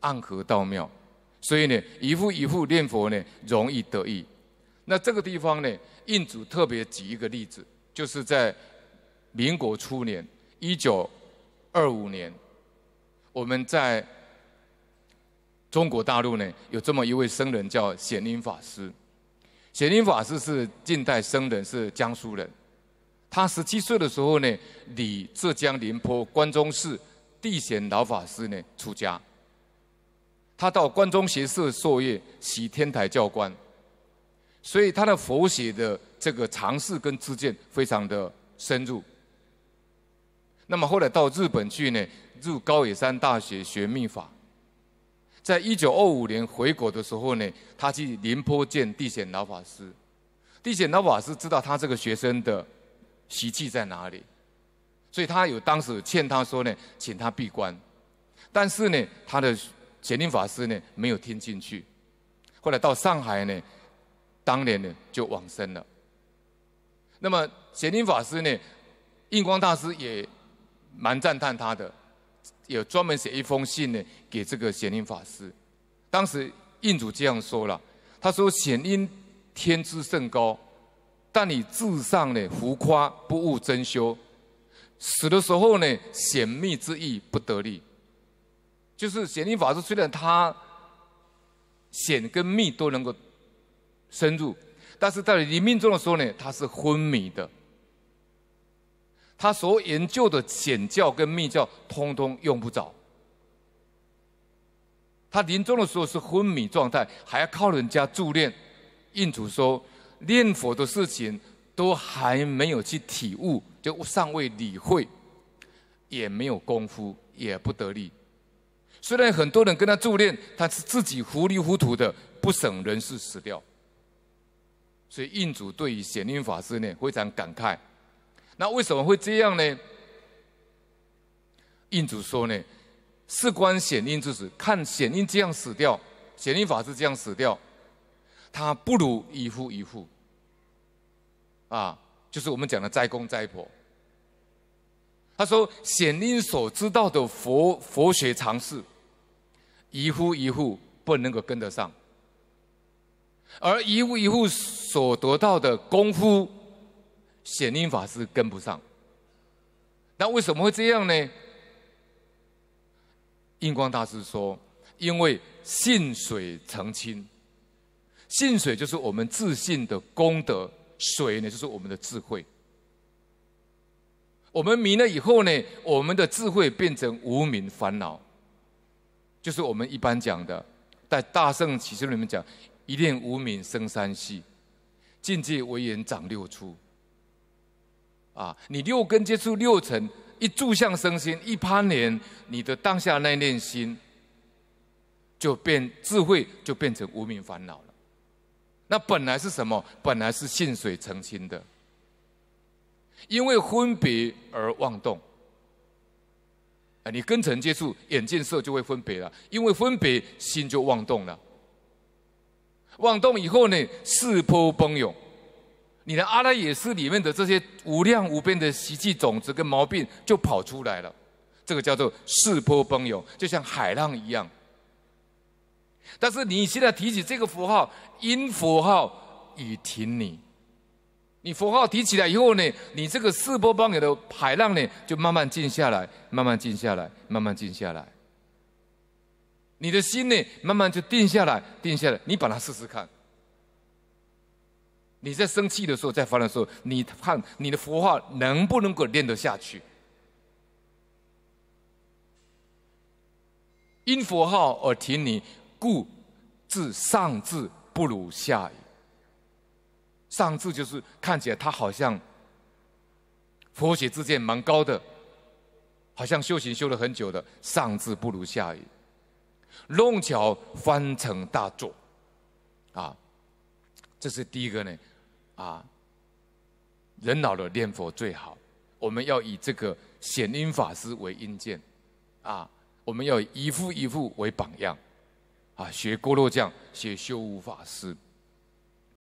暗合道妙，所以呢，一户一户念佛呢，容易得益。那这个地方呢，印祖特别举一个例子，就是在民国初年，一九二五年，我们在中国大陆呢，有这么一位僧人叫显灵法师。显灵法师是近代僧人，是江苏人。他十七岁的时候呢，礼浙江宁波关中寺地显老法师呢出家。他到关中学社授业，习天台教官，所以他的佛学的这个常识跟知见非常的深入。那么后来到日本去呢，入高野山大学学密法。在一九二五年回国的时候呢，他去宁波见地显老法师。地显老法师知道他这个学生的习气在哪里，所以他有当时劝他说呢，请他闭关。但是呢，他的显灵法师呢没有听进去。后来到上海呢，当年呢就往生了。那么显灵法师呢，印光大师也蛮赞叹他的。有专门写一封信呢，给这个显灵法师。当时印主这样说了，他说：“显应天资甚高，但你自上呢浮夸，不务真修，死的时候呢显密之意不得力。”就是显灵法师虽然他显跟密都能够深入，但是在临命终的时候呢，他是昏迷的。他所研究的显教跟密教，通通用不着。他临终的时候是昏迷状态，还要靠人家助念。印祖说，念佛的事情都还没有去体悟，就尚未理会，也没有功夫，也不得力。虽然很多人跟他助念，他是自己糊里糊涂的，不省人事，死掉。所以印主对于显应法师呢，非常感慨。那为什么会这样呢？印主说呢，事关显应之死，看显应这样死掉，显应法师这样死掉，他不如一户一户，啊，就是我们讲的斋公斋婆。他说显灵所知道的佛佛学常识，一户一户不能够跟得上，而一户一户所得到的功夫。显灵法师跟不上，那为什么会这样呢？印光大师说：“因为信水澄清，信水就是我们自信的功德，水呢就是我们的智慧。我们迷了以后呢，我们的智慧变成无明烦恼，就是我们一般讲的，在大圣启示录里面讲，一念无明生三系，境界唯人长六出。”啊！你六根接触六尘，一住相生心，一攀连，你的当下那念心就变智慧，就变成无明烦恼了。那本来是什么？本来是信水成心的，因为分别而妄动。啊，你跟尘接触，眼见色就会分别了，因为分别心就妄动了。妄动以后呢，识波奔涌。你的阿赖耶识里面的这些无量无边的习气种子跟毛病就跑出来了，这个叫做识波奔涌，就像海浪一样。但是你现在提起这个符号，因佛号已停你。你佛号提起来以后呢，你这个四波奔涌的海浪呢，就慢慢静下来，慢慢静下来，慢慢静下来。你的心呢，慢慢就定下来，定下来。你把它试试看。你在生气的时候，在烦恼的时候，你看你的佛号能不能够念得下去？因佛号而停你，故自上智不如下也。上智就是看起来他好像佛学之见蛮高的，好像修行修了很久的，上智不如下愚。弄巧翻成大作，啊，这是第一个呢。啊，人老了念佛最好，我们要以这个显应法师为印鉴，啊，我们要以一户一户为榜样，啊，学郭珞匠，学修无法师。